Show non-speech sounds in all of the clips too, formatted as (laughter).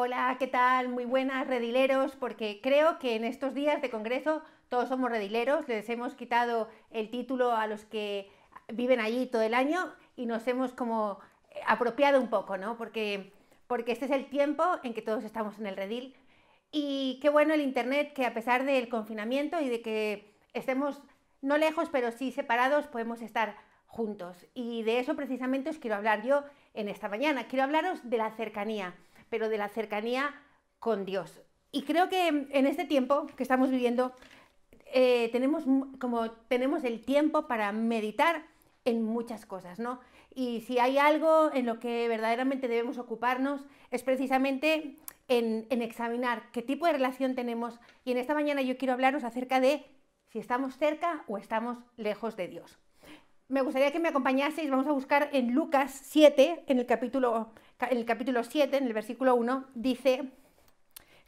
Hola, ¿qué tal? Muy buenas, redileros, porque creo que en estos días de Congreso todos somos redileros, les hemos quitado el título a los que viven allí todo el año y nos hemos como apropiado un poco, ¿no? Porque, porque este es el tiempo en que todos estamos en el redil. Y qué bueno el Internet que a pesar del confinamiento y de que estemos no lejos, pero sí separados, podemos estar juntos. Y de eso precisamente os quiero hablar yo en esta mañana. Quiero hablaros de la cercanía, pero de la cercanía con Dios. Y creo que en este tiempo que estamos viviendo eh, tenemos, como, tenemos el tiempo para meditar en muchas cosas, ¿no? Y si hay algo en lo que verdaderamente debemos ocuparnos es precisamente en, en, examinar qué tipo de relación tenemos. Y en esta mañana yo quiero hablaros acerca de si estamos cerca o estamos lejos de Dios. Me gustaría que me acompañaseis, vamos a buscar en Lucas 7, en el capítulo, en el capítulo 7, en el versículo 1, dice,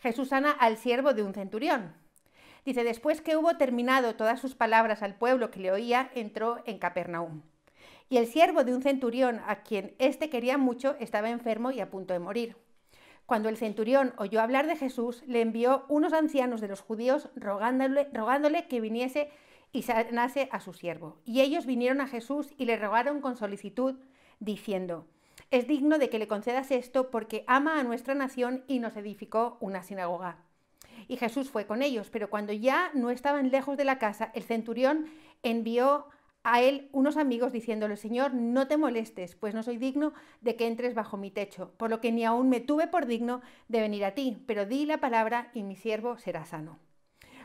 Jesús sana al siervo de un centurión. Dice, después que hubo terminado todas sus palabras al pueblo que le oía, entró en Capernaum. Y el siervo de un centurión, a quien éste quería mucho, estaba enfermo y a punto de morir. Cuando el centurión oyó hablar de Jesús, le envió unos ancianos de los judíos rogándole, rogándole que viniese y sanase a su siervo. Y ellos vinieron a Jesús y le rogaron con solicitud, diciendo, es digno de que le concedas esto porque ama a nuestra nación y nos edificó una sinagoga. Y Jesús fue con ellos, pero cuando ya no estaban lejos de la casa, el centurión envió a él unos amigos diciéndole, Señor, no te molestes, pues no soy digno de que entres bajo mi techo, por lo que ni aún me tuve por digno de venir a ti, pero di la palabra y mi siervo será sano.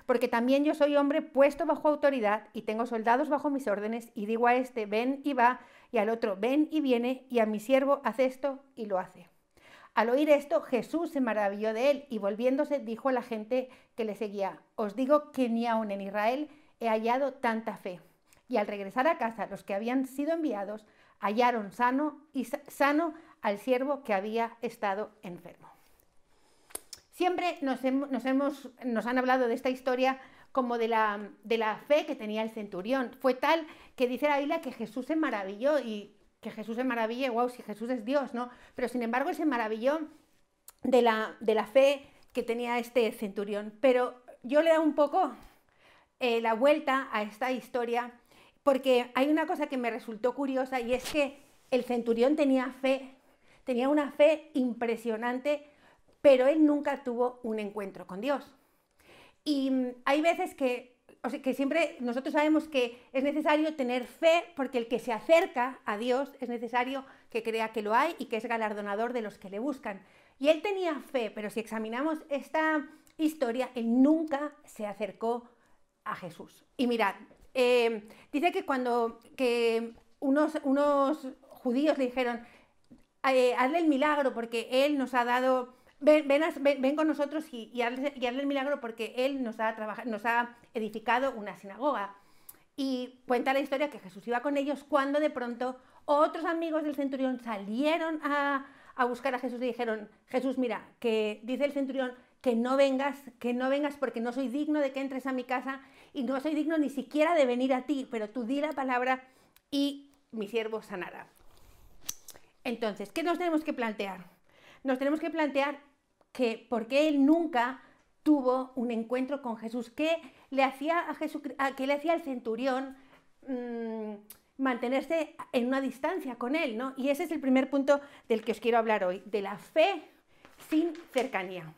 Porque también yo soy hombre puesto bajo autoridad y tengo soldados bajo mis órdenes y digo a este, ven y va, y al otro, ven y viene, y a mi siervo, hace esto y lo hace. Al oír esto, Jesús se maravilló de él y volviéndose dijo a la gente que le seguía, os digo que ni aún en Israel he hallado tanta fe. Y al regresar a casa, los que habían sido enviados hallaron sano y sano al siervo que había estado enfermo. Siempre nos, hemos, nos han hablado de esta historia como de la, de la fe que tenía el centurión. Fue tal que dice la Biblia que Jesús se maravilló y que Jesús se maraville, wow, si Jesús es Dios, ¿no? Pero sin embargo se maravilló de la, de la fe que tenía este centurión. Pero yo le da un poco eh, la vuelta a esta historia porque hay una cosa que me resultó curiosa y es que el centurión tenía fe, tenía una fe impresionante, pero él nunca tuvo un encuentro con Dios. Y mm, hay veces que, que siempre nosotros sabemos que es necesario tener fe porque el que se acerca a Dios es necesario que crea que lo hay y que es galardonador de los que le buscan. Y él tenía fe, pero si examinamos esta historia, él nunca se acercó a Jesús. Y mirad, eh, dice que cuando que unos, unos judíos le dijeron, eh, hazle el milagro porque él nos ha dado, ven, ven, con nosotros y, hazle, el milagro porque él nos ha, nos ha edificado una sinagoga. Y cuenta la historia que Jesús iba con ellos cuando de pronto otros amigos del centurión salieron a, a buscar a Jesús y dijeron, Jesús, mira, que dice el centurión que no vengas, que no vengas porque no soy digno de que entres a mi casa y no soy digno ni siquiera de venir a ti, pero tú di la palabra y mi siervo sanará. Entonces, ¿qué nos tenemos que plantear? Nos tenemos que plantear que por qué él nunca tuvo un encuentro con Jesús, qué le hacía a Jesús, qué le hacía al centurión mm, mantenerse en una distancia con él, ¿no? Y ese es el primer punto del que os quiero hablar hoy, de la fe sin cercanía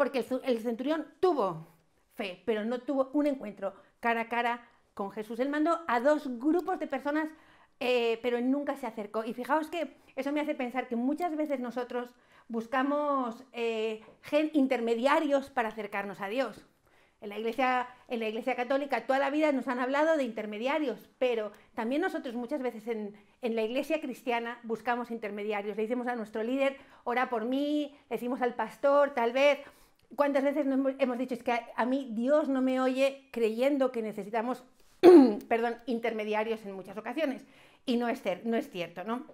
porque el, centurión tuvo fe, pero no tuvo un encuentro cara a cara con Jesús. Él mandó a dos grupos de personas, eh, pero nunca se acercó. Y fijaos que eso me hace pensar que muchas veces nosotros buscamos eh, intermediarios para acercarnos a Dios. En la, iglesia, en la iglesia católica toda la vida nos han hablado de intermediarios, pero también nosotros muchas veces en, en, la iglesia cristiana buscamos intermediarios. Le decimos a nuestro líder, ora por mí, le decimos al pastor, tal vez, ¿Cuántas veces hemos dicho es que a, mí Dios no me oye creyendo que necesitamos, (clears throat) perdón, intermediarios en muchas ocasiones? Y no es, no es cierto, ¿no?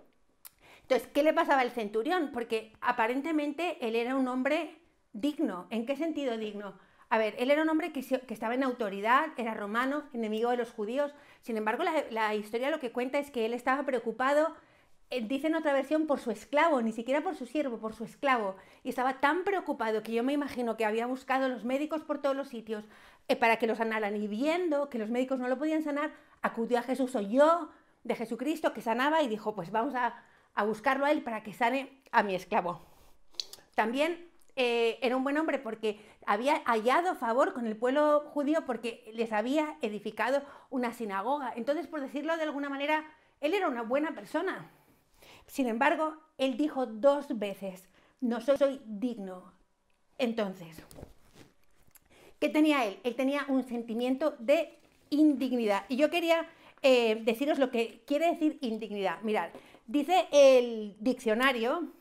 Entonces, ¿qué le pasaba al centurión? Porque aparentemente él era un hombre digno. ¿En qué sentido digno? A ver, él era un hombre que, estaba en autoridad, era romano, enemigo de los judíos. Sin embargo, la, historia lo que cuenta es que él estaba preocupado eh, dice en otra versión, por su esclavo, ni siquiera por su siervo, por su esclavo. Y estaba tan preocupado que yo me imagino que había buscado los médicos por todos los sitios eh, para que lo sanaran. Y viendo que los médicos no lo podían sanar, acudió a Jesús, oyó de Jesucristo que sanaba y dijo, pues vamos a, buscarlo a él para que sane a mi esclavo. También eh, era un buen hombre porque había hallado favor con el pueblo judío porque les había edificado una sinagoga. Entonces, por decirlo de alguna manera, él era una buena persona. Sin embargo, él dijo dos veces, no soy, digno. Entonces, ¿qué tenía él? Él tenía un sentimiento de indignidad. Y yo quería eh, deciros lo que quiere decir indignidad. Mirad, dice el diccionario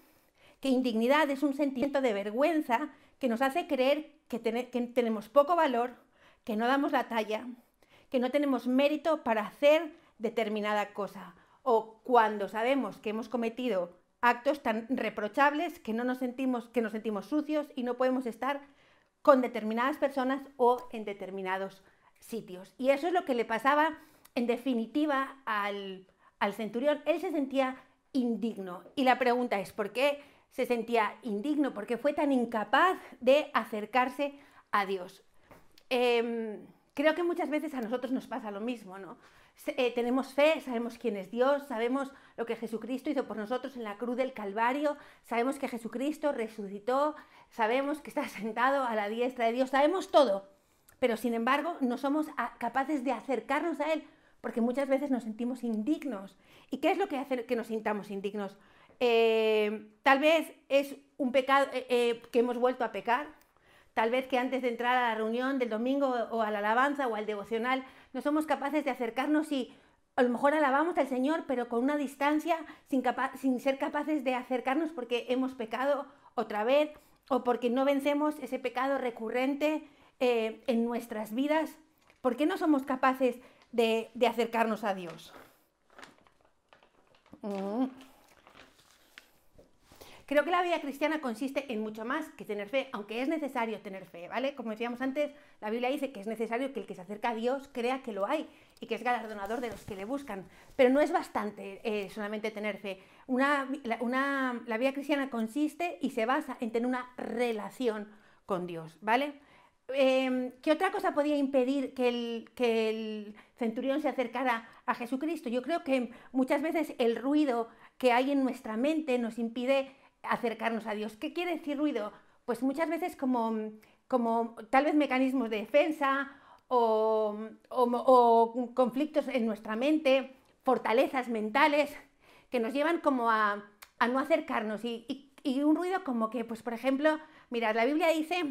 que indignidad es un sentimiento de vergüenza que nos hace creer que tenemos poco valor, que no damos la talla, que no tenemos mérito para hacer determinada cosa o cuando sabemos que hemos cometido actos tan reprochables que no nos sentimos que nos sentimos sucios y no podemos estar con determinadas personas o en determinados sitios. Y eso es lo que le pasaba en definitiva al, al centurión. Él se sentía indigno. Y la pregunta es, ¿por qué se sentía indigno? ¿Por qué fue tan incapaz de acercarse a Dios? Em, creo que muchas veces a nosotros nos pasa lo mismo, ¿no? Eh, tenemos fe, sabemos quién es Dios, sabemos lo que Jesucristo hizo por nosotros en la cruz del Calvario, sabemos que Jesucristo resucitó, sabemos que está sentado a la diestra de Dios, sabemos todo, pero sin embargo no somos capaces de acercarnos a Él porque muchas veces nos sentimos indignos. ¿Y qué es lo que hace que nos sintamos indignos? Eh, tal vez es un pecado eh, que hemos vuelto a pecar, tal vez que antes de entrar a la reunión del domingo o a la alabanza o al devocional no somos capaces de acercarnos y a lo mejor alabamos al Señor, pero con una distancia, sin, sin ser capaces de acercarnos porque hemos pecado otra vez o porque no vencemos ese pecado recurrente eh, en nuestras vidas. ¿Por qué no somos capaces de, acercarnos a Dios? Mm. Creo que la vida cristiana consiste en mucho más que tener fe, aunque es necesario tener fe, ¿vale? Como decíamos antes, la Biblia dice que es necesario que el que se acerca a Dios crea que lo hay y que es galardonador de los que le buscan. Pero no es bastante eh, solamente tener fe. Una, la, vida cristiana consiste y se basa en tener una relación con Dios, ¿vale? Em, ¿Qué otra cosa podía impedir que el, centurión se acercara a Jesucristo? Yo creo que muchas veces el ruido que hay en nuestra mente nos impide acercarnos a Dios. ¿Qué quiere decir ruido? Pues muchas veces como, como tal vez mecanismos de defensa o, conflictos en nuestra mente, fortalezas mentales que nos llevan como a, no acercarnos. Y, un ruido como que, pues por ejemplo, mirad, la Biblia dice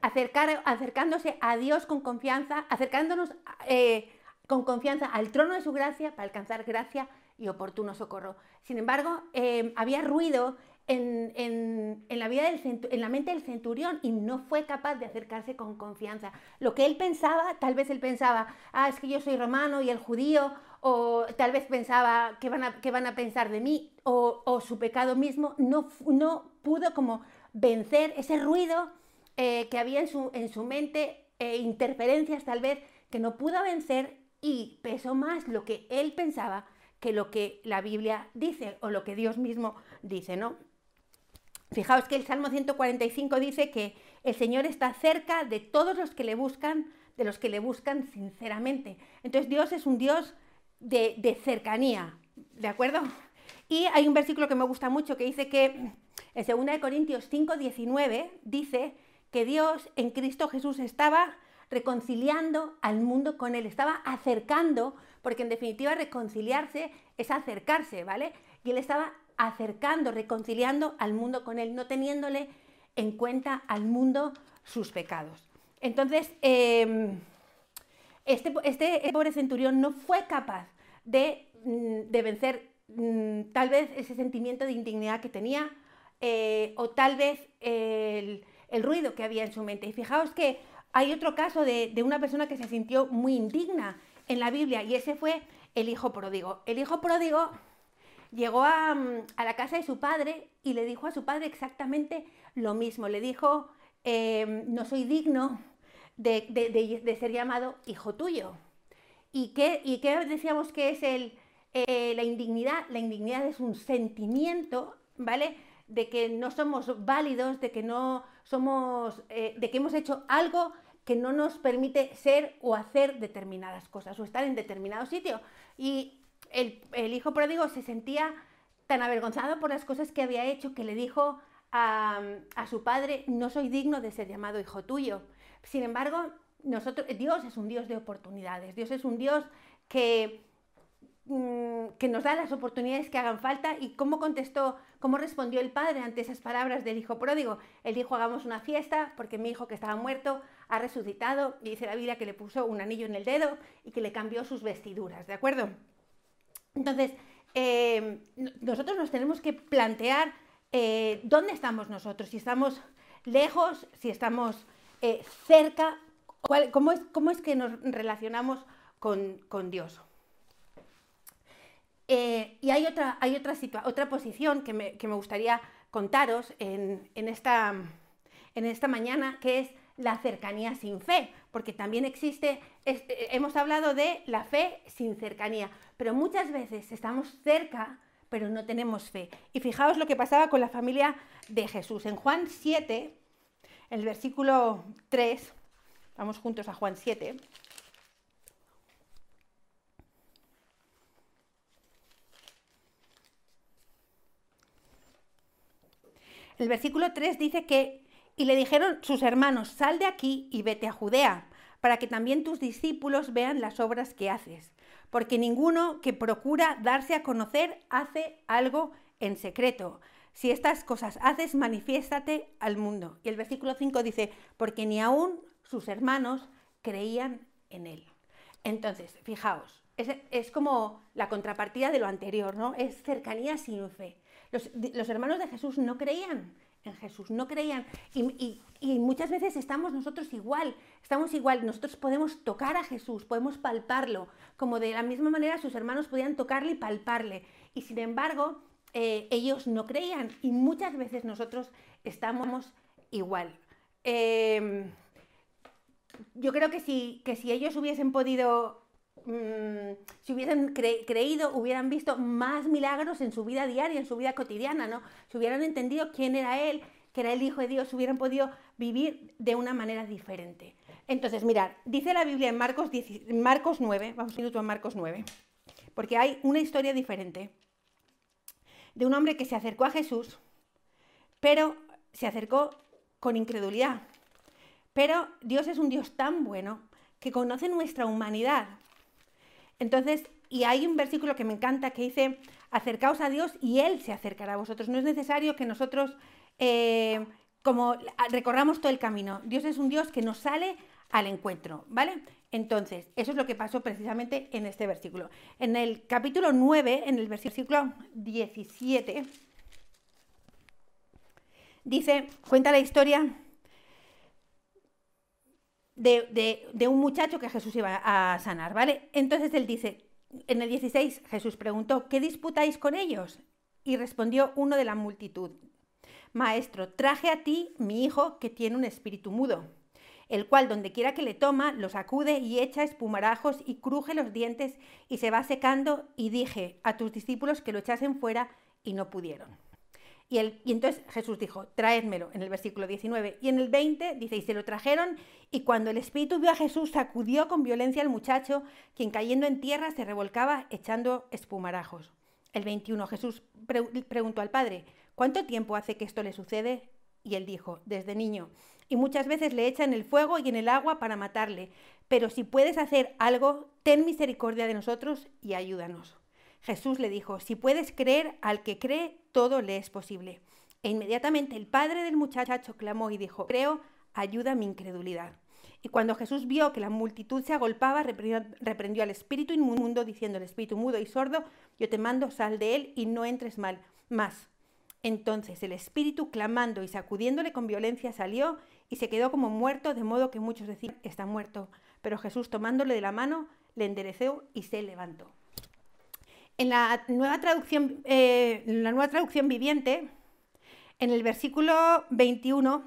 acercar, acercándose a Dios con confianza, acercándonos eh, con confianza al trono de su gracia para alcanzar gracia y oportuno socorro. Sin embargo, eh, había ruido en, la vida del, en la mente del centurión y no fue capaz de acercarse con confianza. Lo que él pensaba, tal vez él pensaba, ah, es que yo soy romano y el judío, o tal vez pensaba, ¿qué van a, van a pensar de mí? O, su pecado mismo no, no pudo como vencer ese ruido eh, que había en su, en su mente, eh, interferencias tal vez, que no pudo vencer y pesó más lo que él pensaba que lo que la Biblia dice o lo que Dios mismo dice, ¿no? Fijaos que el Salmo 145 dice que el Señor está cerca de todos los que le buscan, de los que le buscan sinceramente. Entonces Dios es un Dios de, cercanía, ¿de acuerdo? Y hay un versículo que me gusta mucho que dice que en 2 Corintios 5, 19 dice que Dios en Cristo Jesús estaba reconciliando al mundo con Él, estaba acercando, porque en definitiva reconciliarse es acercarse, ¿vale? Y Él estaba acercando, reconciliando al mundo con Él, no teniéndole en cuenta al mundo sus pecados. Entonces, em, este, este, pobre centurión no fue capaz de, mm, vencer mm, tal vez ese sentimiento de indignidad que tenía eh, o tal vez el, ruido que había en su mente. Y fijaos que hay otro caso de, de una persona que se sintió muy indigna en la Biblia y ese fue el hijo pródigo. El hijo pródigo llegó mm, a, la casa de su padre y le dijo a su padre exactamente lo mismo. Le dijo, em, no soy digno de, ser llamado hijo tuyo. ¿Y qué, ¿Y qué, decíamos que es el, eh, la indignidad, la indignidad es un sentimiento, ¿vale? De que no somos válidos, de que no somos, eh, de que hemos hecho algo que no nos permite ser o hacer determinadas cosas o estar en determinado sitio. Y el, hijo pródigo se sentía tan avergonzado por las cosas que había hecho que le dijo a, a, su padre, no soy digno de ser llamado hijo tuyo. Sin embargo, nosotros, Dios es un Dios de oportunidades, Dios es un Dios que Mm, que nos da las oportunidades que hagan falta y cómo contestó, cómo respondió el padre ante esas palabras del hijo pródigo. Él dijo, hagamos una fiesta porque mi hijo que estaba muerto ha resucitado y dice la Biblia que le puso un anillo en el dedo y que le cambió sus vestiduras, ¿de acuerdo? Entonces, eh, nosotros nos tenemos que plantear eh, dónde estamos nosotros, si estamos lejos, si estamos eh, cerca, cómo, es, cómo, es, que nos relacionamos con, con Dios. Eh, y hay otra, hay otra, otra posición que me, gustaría contaros en, esta, en esta mañana, que es la cercanía sin fe, porque también existe, hemos hablado de la fe sin cercanía, pero muchas veces estamos cerca, pero no tenemos fe. Y fijaos lo que pasaba con la familia de Jesús. En Juan 7, el versículo 3, vamos juntos a Juan 7. El versículo 3 dice que, y le dijeron sus hermanos, sal de aquí y vete a Judea, para que también tus discípulos vean las obras que haces, porque ninguno que procura darse a conocer hace algo en secreto. Si estas cosas haces, manifiéstate al mundo. Y el versículo 5 dice, porque ni aún sus hermanos creían en él. Entonces, fijaos, es, es, como la contrapartida de lo anterior, ¿no? Es cercanía sin fe. Los, hermanos de Jesús no creían en Jesús, no creían. Y, muchas veces estamos nosotros igual, estamos igual. Nosotros podemos tocar a Jesús, podemos palparlo, como de la misma manera sus hermanos podían tocarle y palparle. Y sin embargo, eh, ellos no creían y muchas veces nosotros estamos igual. Em, yo creo que si, que si ellos hubiesen podido Mm, si hubiesen creído, hubieran visto más milagros en su vida diaria, en su vida cotidiana, ¿no? Si hubieran entendido quién era Él, que era el Hijo de Dios, hubieran podido vivir de una manera diferente. Entonces, mirad, dice la Biblia en Marcos, Marcos 9, vamos un minuto a Marcos 9, porque hay una historia diferente de un hombre que se acercó a Jesús, pero se acercó con incredulidad. Pero Dios es un Dios tan bueno que conoce nuestra humanidad entonces, y hay un versículo que me encanta que dice, acercaos a Dios y Él se acercará a vosotros. No es necesario que nosotros eh, como recorramos todo el camino. Dios es un Dios que nos sale al encuentro, ¿vale? Entonces, eso es lo que pasó precisamente en este versículo. En el capítulo 9, en el versículo 17, dice, cuenta la historia de, un muchacho que Jesús iba a sanar, ¿vale? Entonces él dice, en el 16 Jesús preguntó, ¿qué disputáis con ellos? Y respondió uno de la multitud, Maestro, traje a ti mi hijo que tiene un espíritu mudo, el cual donde quiera que le toma, lo sacude y echa espumarajos y cruje los dientes y se va secando y dije a tus discípulos que lo echasen fuera y no pudieron. Y, entonces Jesús dijo, traédmelo, en el versículo 19. Y en el 20 dice, y se lo trajeron, y cuando el Espíritu vio a Jesús, sacudió con violencia al muchacho, quien cayendo en tierra se revolcaba echando espumarajos. El 21, Jesús preguntó al Padre, ¿cuánto tiempo hace que esto le sucede? Y él dijo, desde niño. Y muchas veces le echan el fuego y en el agua para matarle. Pero si puedes hacer algo, ten misericordia de nosotros y ayúdanos. Jesús le dijo, si puedes creer, al que cree, todo le es posible. E inmediatamente el padre del muchacho clamó y dijo, creo, ayuda mi incredulidad. Y cuando Jesús vio que la multitud se agolpaba, reprendió, al espíritu inmundo, diciendo, el espíritu mudo y sordo, yo te mando, sal de él y no entres mal más. Entonces el espíritu, clamando y sacudiéndole con violencia, salió y se quedó como muerto, de modo que muchos decían, está muerto. Pero Jesús, tomándole de la mano, le enderezó y se levantó. En la nueva traducción, eh, la nueva traducción viviente, en el versículo 21,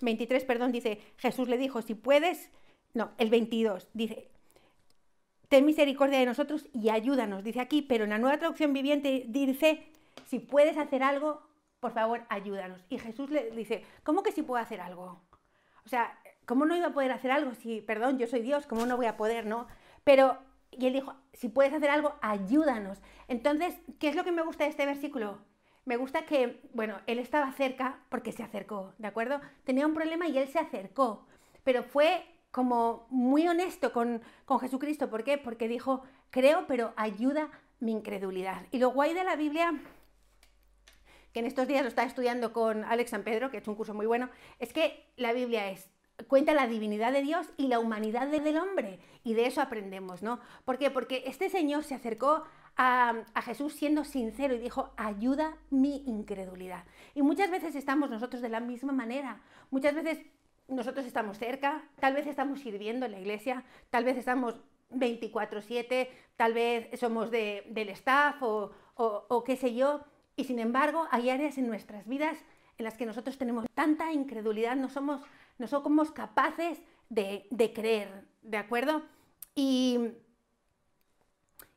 23, perdón, dice, Jesús le dijo, si puedes, no, el 22, dice, ten misericordia de nosotros y ayúdanos, dice aquí, pero en la nueva traducción viviente dice, si puedes hacer algo, por favor, ayúdanos. Y Jesús le dice, ¿cómo que si puedo hacer algo? O sea, ¿cómo no iba a poder hacer algo si, perdón, yo soy Dios, ¿cómo no voy a poder, no? Pero, y él dijo, si puedes hacer algo, ayúdanos. Entonces, ¿qué es lo que me gusta de este versículo? Me gusta que, bueno, él estaba cerca porque se acercó, ¿de acuerdo? Tenía un problema y él se acercó, pero fue como muy honesto con, con Jesucristo. ¿Por qué? Porque dijo, creo, pero ayuda mi incredulidad. Y lo guay de la Biblia que en estos días lo está estudiando con Alex San Pedro, que hecho un curso muy bueno, es que la Biblia es cuenta la divinidad de Dios y la humanidad del hombre. Y de eso aprendemos, ¿no? ¿Por qué? Porque este señor se acercó a, Jesús siendo sincero y dijo, ayuda mi incredulidad. Y muchas veces estamos nosotros de la misma manera. Muchas veces nosotros estamos cerca, tal vez estamos sirviendo en la iglesia, tal vez estamos 24/7, tal vez somos de, del staff o, o, o qué sé yo, y sin embargo, hay áreas en nuestras vidas en las que nosotros tenemos tanta incredulidad, no somos, no somos capaces de, de creer, ¿de acuerdo? Y,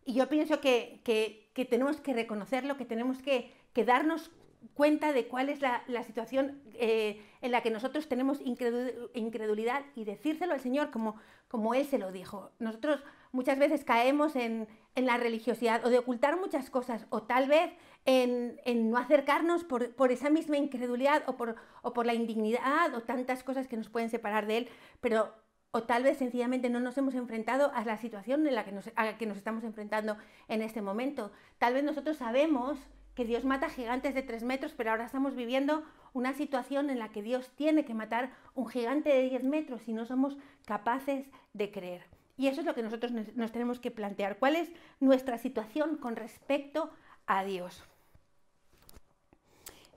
y yo pienso que, que, que, tenemos que reconocerlo, que tenemos que, que darnos cuenta de cuál es la, la situación eh, en la que nosotros tenemos incredulidad y decírselo al Señor como, como Él se lo dijo. Nosotros muchas veces caemos en, en la religiosidad o de ocultar muchas cosas o tal vez en, no acercarnos por, por, esa misma incredulidad o por, o por la indignidad o tantas cosas que nos pueden separar de Él, pero o tal vez sencillamente no nos hemos enfrentado a la situación en la que nos, a que nos estamos enfrentando en este momento. Tal vez nosotros sabemos que Dios mata gigantes de tres metros, pero ahora estamos viviendo una situación en la que Dios tiene que matar un gigante de 10 metros y no somos capaces de creer. Y eso es lo que nosotros nos tenemos que plantear. ¿Cuál es nuestra situación con respecto a Dios?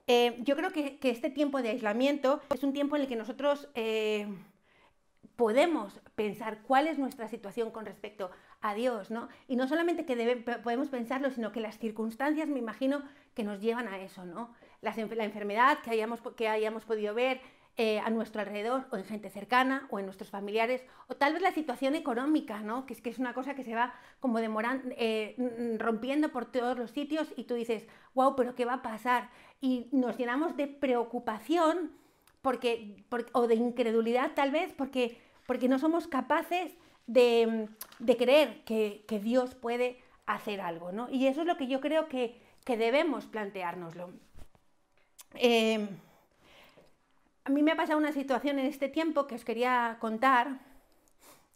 Eh, yo creo que, este tiempo de aislamiento es un tiempo en el que nosotros eh, podemos pensar cuál es nuestra situación con respecto a Dios, ¿no? Y no solamente que podemos pensarlo, sino que las circunstancias, me imagino, que nos llevan a eso, ¿no? La enfermedad que hayamos, que hayamos podido ver, eh, a nuestro alrededor o en gente cercana o en nuestros familiares o tal vez la situación económica, ¿no? que es que es una cosa que se va como demorando, eh, rompiendo por todos los sitios y tú dices, wow, pero ¿qué va a pasar? Y nos llenamos de preocupación porque, o de incredulidad tal vez porque, porque no somos capaces de, de creer que, que, Dios puede hacer algo. ¿no? Y eso es lo que yo creo que, que debemos planteárnoslo. Eh, a mí me ha pasado una situación en este tiempo que os quería contar.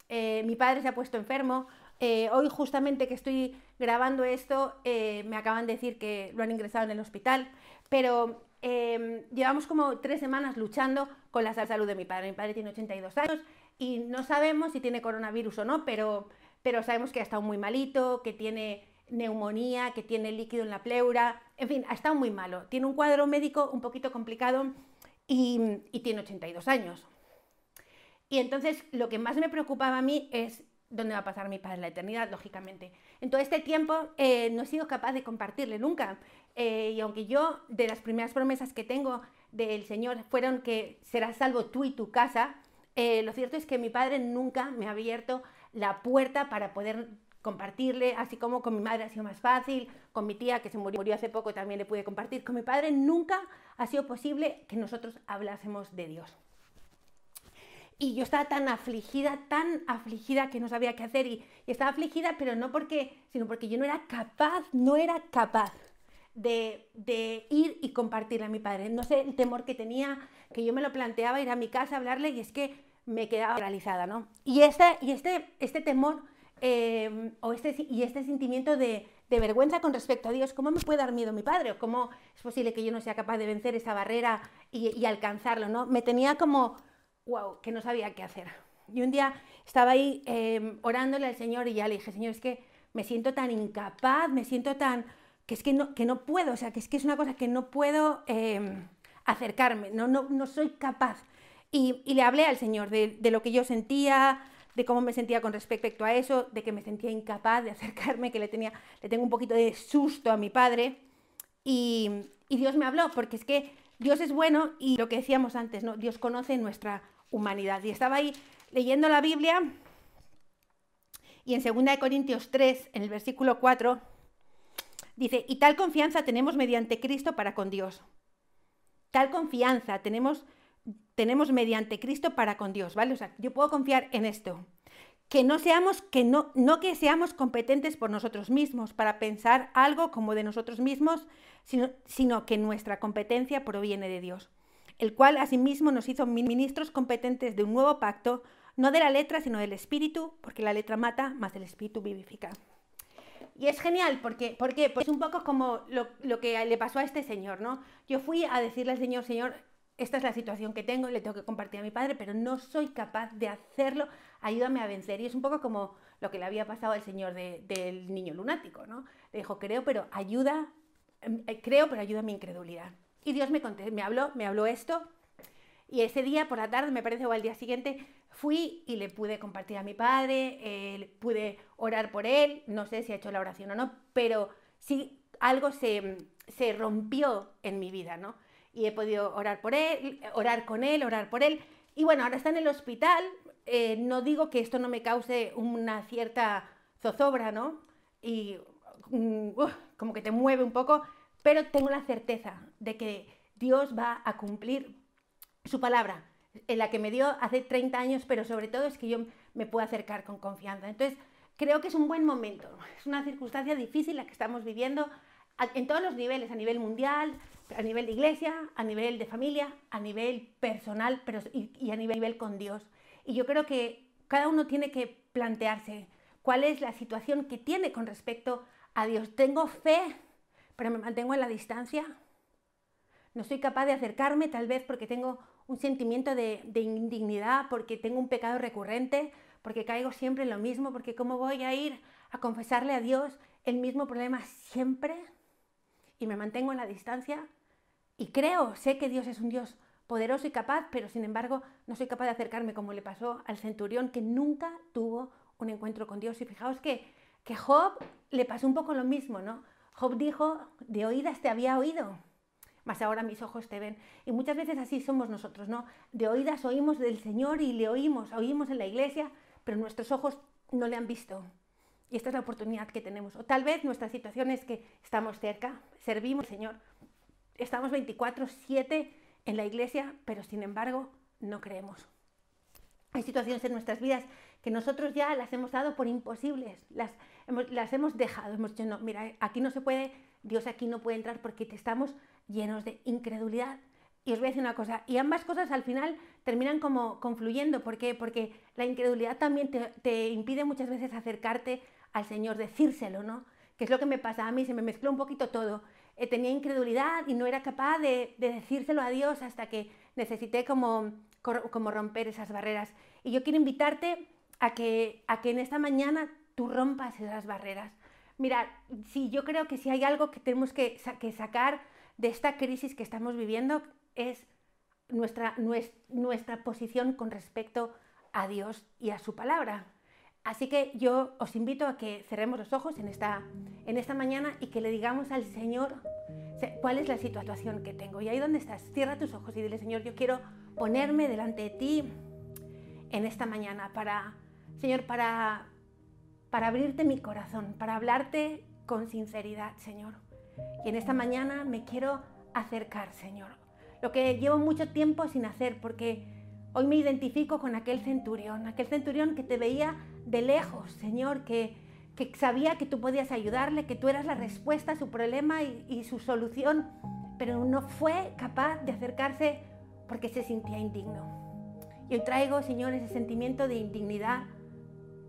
Eh, mi padre se ha puesto enfermo. Eh, hoy justamente que estoy grabando esto, eh, me acaban de decir que lo han ingresado en el hospital, pero em, llevamos como tres semanas luchando con la salud de mi padre. Mi padre tiene 82 años y no sabemos si tiene coronavirus o no, pero, pero sabemos que ha estado muy malito, que tiene neumonía, que tiene líquido en la pleura, en fin, ha estado muy malo. Tiene un cuadro médico un poquito complicado y, tiene 82 años. Y entonces lo que más me preocupaba a mí es dónde va a pasar mi padre la eternidad, lógicamente. En todo este tiempo eh, no he sido capaz de compartirle nunca. Eh, y aunque yo, de las primeras promesas que tengo del Señor, fueron que serás salvo tú y tu casa, eh, lo cierto es que mi padre nunca me ha abierto la puerta para poder compartirle, así como con mi madre ha sido más fácil, con mi tía que se murió, murió hace poco también le pude compartir, con mi padre nunca ha sido posible que nosotros hablásemos de Dios. Y yo estaba tan afligida, tan afligida que no sabía qué hacer y, estaba afligida, pero no porque, sino porque yo no era capaz, no era capaz de, de, ir y compartirle a mi padre. No sé el temor que tenía, que yo me lo planteaba ir a mi casa a hablarle y es que me quedaba paralizada, ¿no? Y este, y este, este temor eh, o este, y este sentimiento de, de, vergüenza con respecto a Dios, ¿cómo me puede dar miedo mi padre? ¿O cómo es posible que yo no sea capaz de vencer esa barrera y, y alcanzarlo? ¿no? Me tenía como, wow, que no sabía qué hacer. Y un día estaba ahí eh, orándole al Señor y ya le dije, Señor, es que me siento tan incapaz, me siento tan, que es que no, que no puedo, o sea, que es que es una cosa que no puedo eh, acercarme, no, no, no soy capaz. Y, y, le hablé al Señor de, de lo que yo sentía, de cómo me sentía con respecto a eso, de que me sentía incapaz de acercarme, que le, tenía, le tengo un poquito de susto a mi padre. Y, Dios me habló, porque es que Dios es bueno y lo que decíamos antes, ¿no? Dios conoce nuestra humanidad. Y estaba ahí leyendo la Biblia Y en 2 Corintios 3, en el versículo 4, dice, y tal confianza tenemos mediante Cristo para con Dios. Tal confianza tenemos, tenemos mediante Cristo para con Dios, ¿vale? O sea, yo puedo confiar en esto. Que no seamos, que no, no que seamos competentes por nosotros mismos para pensar algo como de nosotros mismos, sino, sino que nuestra competencia proviene de Dios, el cual asimismo nos hizo ministros competentes de un nuevo pacto, no de la letra, sino del espíritu, porque la letra mata, más el espíritu vivifica. Y es genial, porque, porque, es un poco como lo, lo, que le pasó a este señor, ¿no? Yo fui a decirle al Señor, Señor, esta es la situación que tengo, le tengo que compartir a mi padre, pero no soy capaz de hacerlo, ayúdame a vencer. Y es un poco como lo que le había pasado al señor de, del niño lunático, ¿no? Le dijo, creo, pero ayuda, em, eh, creo, pero ayuda a mi incredulidad. Y Dios me, conté, me habló, me habló esto, y ese día por la tarde, me parece, o al día siguiente, fui y le pude compartir a mi padre, eh, pude orar por él, no sé si ha hecho la oración o no, pero sí algo se, se rompió en mi vida, ¿no? Y he podido orar por él, orar con él, orar por él. Y bueno, ahora está en el hospital. Eh, no digo que esto no me cause una cierta zozobra, ¿no? Y um, como que te mueve un poco, pero tengo la certeza de que Dios va a cumplir su palabra, en la que me dio hace 30 años, pero sobre todo es que yo me puedo acercar con confianza. Entonces, creo que es un buen momento, es una circunstancia difícil la que estamos viviendo en todos los niveles, a nivel mundial, a nivel de iglesia, a nivel de familia, a nivel personal pero, y, y a nivel con Dios. Y yo creo que cada uno tiene que plantearse cuál es la situación que tiene con respecto a Dios. Tengo fe, pero me mantengo en la distancia. No soy capaz de acercarme tal vez porque tengo un sentimiento de, indignidad, porque tengo un pecado recurrente, porque caigo siempre en lo mismo, porque cómo voy a ir a confesarle a Dios el mismo problema siempre y me mantengo en la distancia y creo, sé que Dios es un Dios poderoso y capaz, pero sin embargo no soy capaz de acercarme como le pasó al centurión que nunca tuvo un encuentro con Dios. Y fijaos que, que Job le pasó un poco lo mismo, ¿no? Job dijo, de oídas te había oído, más ahora mis ojos te ven. Y muchas veces así somos nosotros, ¿no? De oídas oímos del Señor y le oímos, oímos en la iglesia, pero nuestros ojos no le han visto. Y esta es la oportunidad que tenemos. O tal vez nuestra situación es que estamos cerca, servimos al Señor, estamos 24/7 en la iglesia, pero sin embargo no creemos. Hay situaciones en nuestras vidas que nosotros ya las hemos dado por imposibles, las hemos, hemos dejado, hemos dicho, no, mira, aquí no se puede, Dios aquí no puede entrar porque te estamos llenos de incredulidad. Y os voy a decir una cosa, y ambas cosas al final terminan como confluyendo. ¿Por qué? Porque la incredulidad también te, impide muchas veces acercarte al Señor, decírselo, ¿no? Que es lo que me pasa a mí, se me mezcló un poquito todo. Eh, tenía incredulidad y no era capaz de, decírselo a Dios hasta que necesité como, como romper esas barreras. Y yo quiero invitarte a que, a que en esta mañana tú rompas esas barreras. Mira, si yo creo que si hay algo que tenemos que, que sacar de esta crisis que estamos viviendo es nuestra, nuestra posición con respecto a Dios y a su palabra. Así que yo os invito a que cerremos los ojos en esta, en esta mañana y que le digamos al Señor cuál es la situación que tengo. Y ahí donde estás, cierra tus ojos y dile, Señor, yo quiero ponerme delante de ti en esta mañana para, Señor, para, para abrirte mi corazón, para hablarte con sinceridad, Señor. Y en esta mañana me quiero acercar, Señor. Lo que llevo mucho tiempo sin hacer, porque hoy me identifico con aquel centurión, aquel centurión que te veía de lejos, Señor, que, que sabía que tú podías ayudarle, que tú eras la respuesta a su problema y, su solución, pero no fue capaz de acercarse porque se sentía indigno. Y hoy traigo, Señor, ese sentimiento de indignidad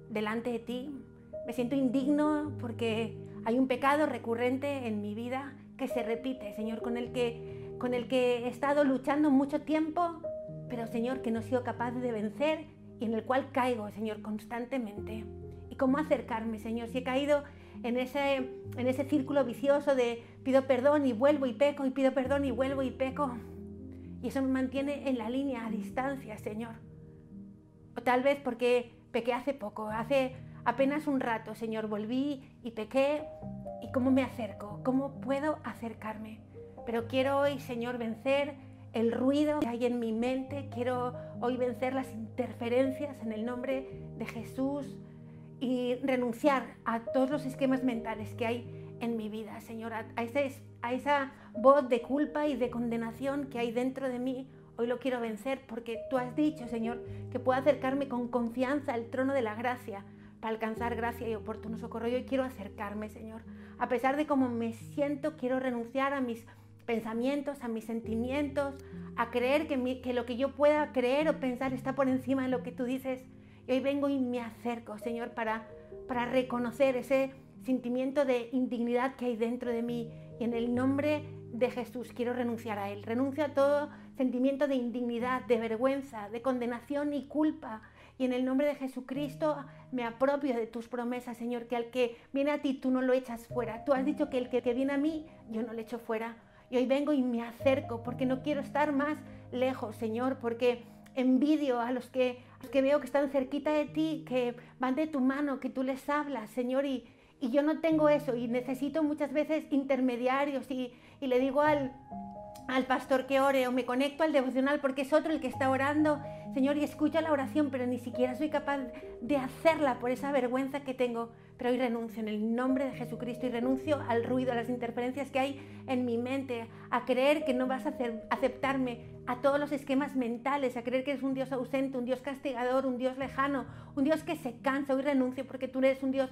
delante de ti. Me siento indigno porque hay un pecado recurrente en mi vida que se repite, Señor, con el que, con el que he estado luchando mucho tiempo, pero Señor, que no he sido capaz de vencer y en el cual caigo, Señor, constantemente. ¿Y cómo acercarme, Señor? Si he caído en ese, en ese círculo vicioso de pido perdón y vuelvo y peco y pido perdón y vuelvo y peco. Y eso me mantiene en la línea a distancia, Señor. O tal vez porque pequé hace poco, hace apenas un rato, Señor, volví y pequé. ¿Y cómo me acerco? ¿Cómo puedo acercarme? Pero quiero hoy, Señor, vencer el ruido que hay en mi mente. Quiero hoy vencer las interferencias en el nombre de Jesús. y renunciar a todos los esquemas mentales que hay en mi vida, Señor, a, ese, a esa voz de culpa y de condenación que hay dentro de mí. Hoy lo quiero vencer porque tú has dicho, Señor, que puedo acercarme con confianza al trono de la gracia para alcanzar gracia y oportuno socorro. Yo quiero acercarme, Señor. A pesar de cómo me siento, quiero renunciar a mis pensamientos, a mis sentimientos, a creer que, que lo que yo pueda creer o pensar está por encima de lo que tú dices. Y hoy vengo y me acerco, Señor, para, para reconocer ese sentimiento de indignidad que hay dentro de mí. Y en el nombre de Jesús quiero renunciar a él. Renuncio a todo sentimiento de indignidad, de vergüenza, de condenación y culpa. Y en el nombre de Jesucristo me apropio de tus promesas, Señor, que al que viene a ti tú no lo echas fuera. Tú has dicho que el que, que viene a mí yo no le echo fuera. Y hoy vengo y me acerco porque no quiero estar más lejos, Señor, porque envidio a los que, que veo que están cerquita de ti, que van de tu mano, que tú les hablas, Señor, y, yo no tengo eso y necesito muchas veces intermediarios y, y le digo al, al pastor que ore o me conecto al devocional porque es otro el que está orando, Señor, y escucha la oración, pero ni siquiera soy capaz de hacerla por esa vergüenza que tengo. Pero hoy renuncio en el nombre de Jesucristo y renuncio al ruido, a las interferencias que hay en mi mente, a creer que no vas a aceptarme, a todos los esquemas mentales, a creer que eres un Dios ausente, un Dios castigador, un Dios lejano, un Dios que se cansa. Hoy renuncio porque tú eres un Dios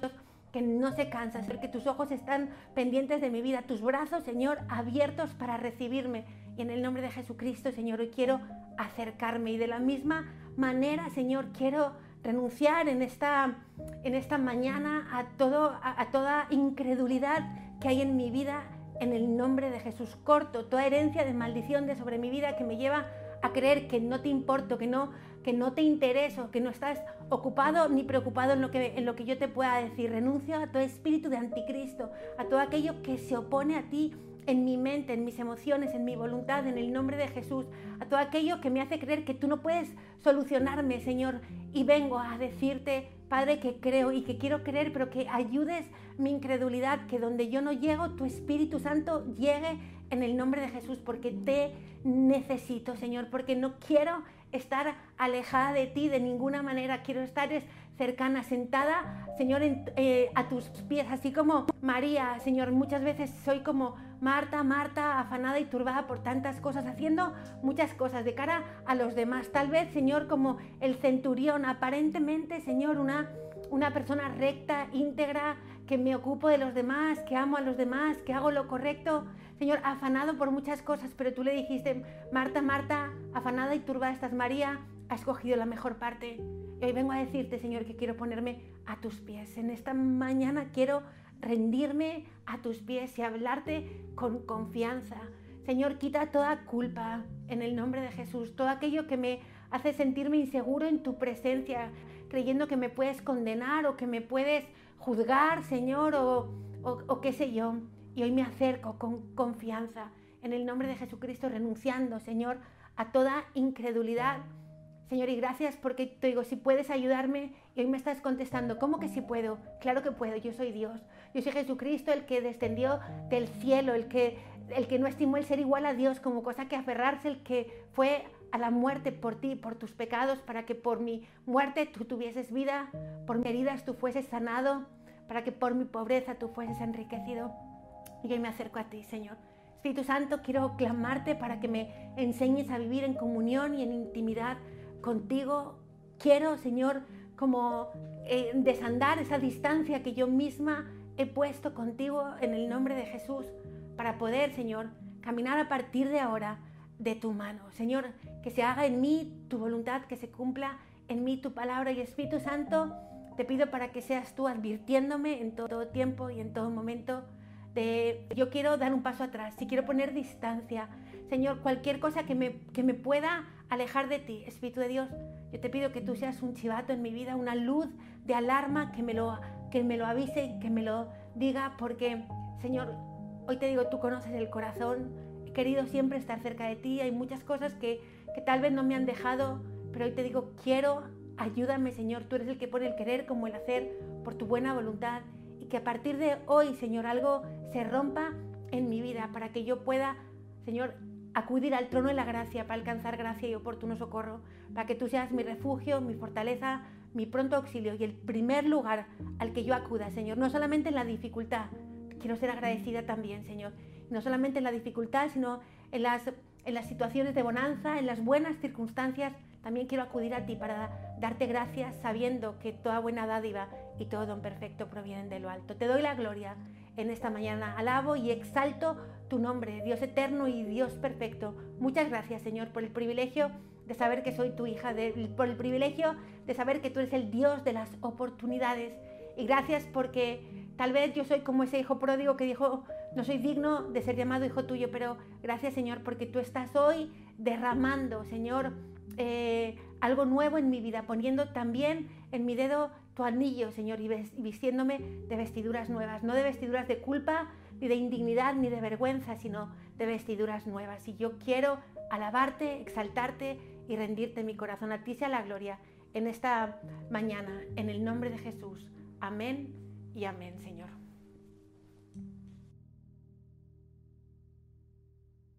que no se cansa, que tus ojos están pendientes de mi vida, tus brazos, Señor, abiertos para recibirme. Y en el nombre de Jesucristo, Señor, hoy quiero acercarme y de la misma manera, Señor, quiero renunciar en esta, en esta mañana a, todo, a, toda incredulidad que hay en mi vida en el nombre de Jesús. Corto toda herencia de maldición de sobre mi vida que me lleva a creer que no te importo, que no que no te intereso, que no estás ocupado ni preocupado en lo, que, en lo que yo te pueda decir. Renuncio a todo espíritu de anticristo, a todo aquello que se opone a ti en mi mente, en mis emociones, en mi voluntad, en el nombre de Jesús, a todo aquello que me hace creer que tú no puedes solucionarme, Señor. Y vengo a decirte, Padre, que creo y que quiero creer, pero que ayudes mi incredulidad, que donde yo no llego, tu Espíritu Santo llegue en el nombre de Jesús, porque te necesito, Señor, porque no quiero estar alejada de ti de ninguna manera, quiero estar cercana, sentada, Señor, eh, a tus pies, así como María, Señor, muchas veces soy como Marta, Marta, afanada y turbada por tantas cosas, haciendo muchas cosas de cara a los demás, tal vez, Señor, como el centurión, aparentemente, Señor, una, una persona recta, íntegra, que me ocupo de los demás, que amo a los demás, que hago lo correcto, Señor, afanado por muchas cosas, pero tú le dijiste, Marta, Marta, afanada y turbada estás, María, ha escogido la mejor parte. Y hoy vengo a decirte, Señor, que quiero ponerme a tus pies. En esta mañana quiero rendirme a tus pies y hablarte con confianza. Señor, quita toda culpa en el nombre de Jesús, todo aquello que me hace sentirme inseguro en tu presencia, creyendo que me puedes condenar o que me puedes juzgar, Señor, o, o qué sé yo. Y hoy me acerco con confianza en el nombre de Jesucristo, renunciando, Señor, a toda incredulidad. Señor, y gracias porque te digo, si puedes ayudarme, y hoy me estás contestando, ¿cómo que si puedo? Claro que puedo, yo soy Dios. Yo soy Jesucristo, el que descendió del cielo, el que, el que no estimó el ser igual a Dios como cosa que aferrarse, el que fue a la muerte por ti, por tus pecados, para que por mi muerte tú tuvieses vida, por mis heridas tú fueses sanado, para que por mi pobreza tú fueses enriquecido. Y hoy me acerco a ti, Señor. Espíritu Santo, quiero clamarte para que me enseñes a vivir en comunión y en intimidad contigo. Quiero, Señor, como eh, desandar esa distancia que yo misma he puesto contigo en el nombre de Jesús para poder, Señor, caminar a partir de ahora de tu mano. Señor, que se haga en mí tu voluntad, que se cumpla en mí tu palabra. Y Espíritu Santo, te pido para que seas tú advirtiéndome en todo tiempo y en todo momento de yo quiero dar un paso atrás, si quiero poner distancia, Señor, cualquier cosa que me, que me pueda alejar de ti, Espíritu de Dios, yo te pido que tú seas un chivato en mi vida, una luz de alarma que me lo, que me lo avise, que me lo diga, porque, Señor, hoy te digo, tú conoces el corazón, he querido siempre estar cerca de ti, hay muchas cosas que, que tal vez no me han dejado, pero hoy te digo, quiero, ayúdame, Señor, tú eres el que pone el querer como el hacer por tu buena voluntad que a partir de hoy, Señor, algo se rompa en mi vida para que yo pueda, Señor, acudir al trono de la gracia para alcanzar gracia y oportuno socorro, para que tú seas mi refugio, mi fortaleza, mi pronto auxilio y el primer lugar al que yo acuda, Señor, no solamente en la dificultad, quiero ser agradecida también, Señor, no solamente en la dificultad, sino en las, en las situaciones de bonanza, en las buenas circunstancias, también quiero acudir a ti para darte gracias sabiendo que toda buena dádiva y todo don perfecto provienen de lo alto. Te doy la gloria en esta mañana. Alabo y exalto tu nombre, Dios eterno y Dios perfecto. Muchas gracias, Señor, por el privilegio de saber que soy tu hija, por el privilegio de saber que tú eres el Dios de las oportunidades. Y gracias porque tal vez yo soy como ese hijo pródigo que dijo, no soy digno de ser llamado hijo tuyo, pero gracias, Señor, porque tú estás hoy derramando, Señor, eh, algo nuevo en mi vida, poniendo también en mi dedo tu anillo, Señor, y vistiéndome de vestiduras nuevas, no de vestiduras de culpa, ni de indignidad, ni de vergüenza, sino de vestiduras nuevas. Y yo quiero alabarte, exaltarte y rendirte mi corazón. A ti sea la gloria en esta mañana, en el nombre de Jesús. Amén y amén, Señor.